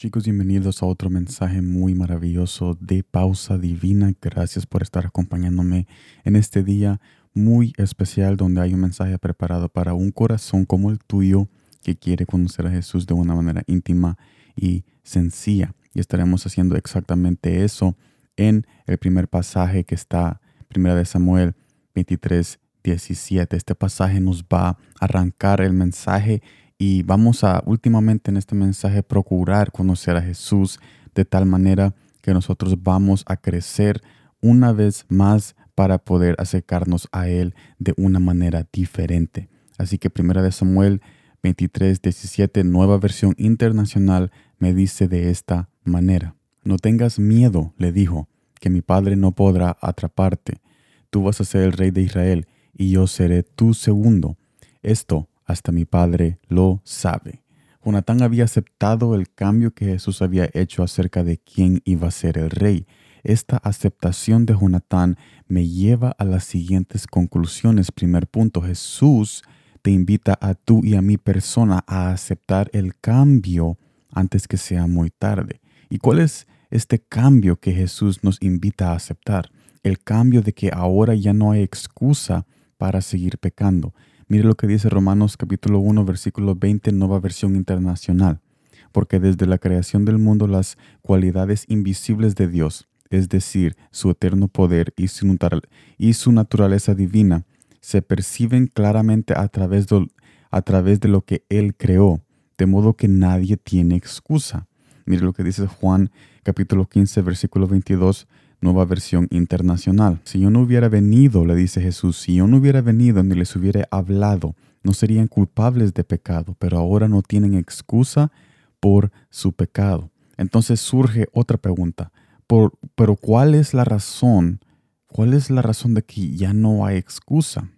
Chicos, bienvenidos a otro mensaje muy maravilloso de pausa divina. Gracias por estar acompañándome en este día muy especial donde hay un mensaje preparado para un corazón como el tuyo que quiere conocer a Jesús de una manera íntima y sencilla. Y estaremos haciendo exactamente eso en el primer pasaje que está, primera de Samuel 23, 17. Este pasaje nos va a arrancar el mensaje y vamos a últimamente en este mensaje procurar conocer a Jesús de tal manera que nosotros vamos a crecer una vez más para poder acercarnos a Él de una manera diferente. Así que primera de Samuel 23, 17, nueva versión internacional, me dice de esta manera. No tengas miedo, le dijo, que mi padre no podrá atraparte. Tú vas a ser el rey de Israel y yo seré tu segundo. Esto hasta mi padre lo sabe. Jonatán había aceptado el cambio que Jesús había hecho acerca de quién iba a ser el rey. Esta aceptación de Jonatán me lleva a las siguientes conclusiones. Primer punto, Jesús te invita a tú y a mi persona a aceptar el cambio antes que sea muy tarde. ¿Y cuál es este cambio que Jesús nos invita a aceptar? El cambio de que ahora ya no hay excusa para seguir pecando. Mire lo que dice Romanos capítulo 1 versículo 20, nueva versión internacional. Porque desde la creación del mundo las cualidades invisibles de Dios, es decir, su eterno poder y su, y su naturaleza divina, se perciben claramente a través, de, a través de lo que Él creó, de modo que nadie tiene excusa. Mire lo que dice Juan capítulo 15 versículo 22 nueva versión internacional. Si yo no hubiera venido, le dice Jesús, si yo no hubiera venido ni les hubiera hablado, no serían culpables de pecado, pero ahora no tienen excusa por su pecado. Entonces surge otra pregunta, pero ¿cuál es la razón? ¿Cuál es la razón de que ya no hay excusa?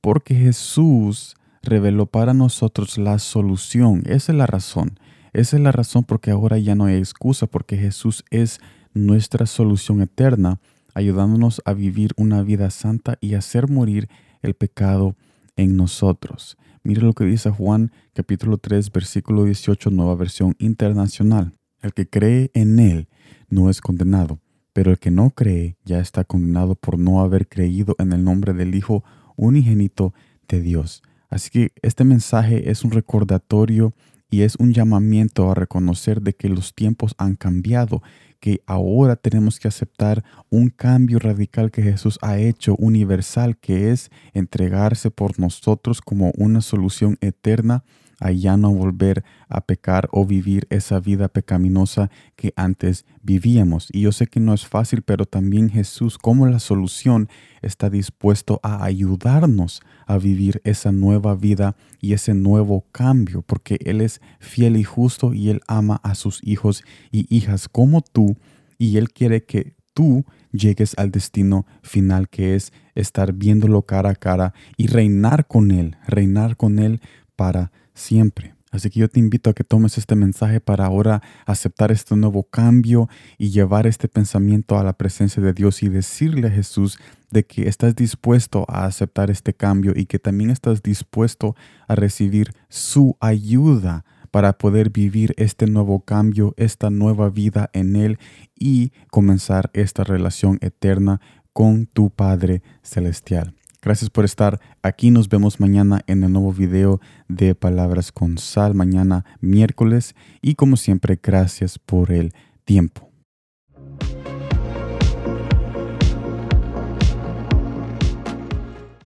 Porque Jesús reveló para nosotros la solución. Esa es la razón. Esa es la razón porque ahora ya no hay excusa, porque Jesús es nuestra solución eterna, ayudándonos a vivir una vida santa y hacer morir el pecado en nosotros. Mire lo que dice Juan capítulo 3 versículo 18 nueva versión internacional. El que cree en Él no es condenado, pero el que no cree ya está condenado por no haber creído en el nombre del Hijo unigénito de Dios. Así que este mensaje es un recordatorio y es un llamamiento a reconocer de que los tiempos han cambiado que ahora tenemos que aceptar un cambio radical que Jesús ha hecho universal, que es entregarse por nosotros como una solución eterna a ya no volver a pecar o vivir esa vida pecaminosa que antes vivíamos. Y yo sé que no es fácil, pero también Jesús como la solución está dispuesto a ayudarnos a vivir esa nueva vida y ese nuevo cambio, porque Él es fiel y justo y Él ama a sus hijos y hijas como tú y Él quiere que tú llegues al destino final que es estar viéndolo cara a cara y reinar con Él, reinar con Él para siempre. Así que yo te invito a que tomes este mensaje para ahora aceptar este nuevo cambio y llevar este pensamiento a la presencia de Dios y decirle a Jesús de que estás dispuesto a aceptar este cambio y que también estás dispuesto a recibir su ayuda para poder vivir este nuevo cambio, esta nueva vida en Él y comenzar esta relación eterna con tu Padre Celestial. Gracias por estar aquí. Nos vemos mañana en el nuevo video de Palabras con Sal, mañana miércoles. Y como siempre, gracias por el tiempo.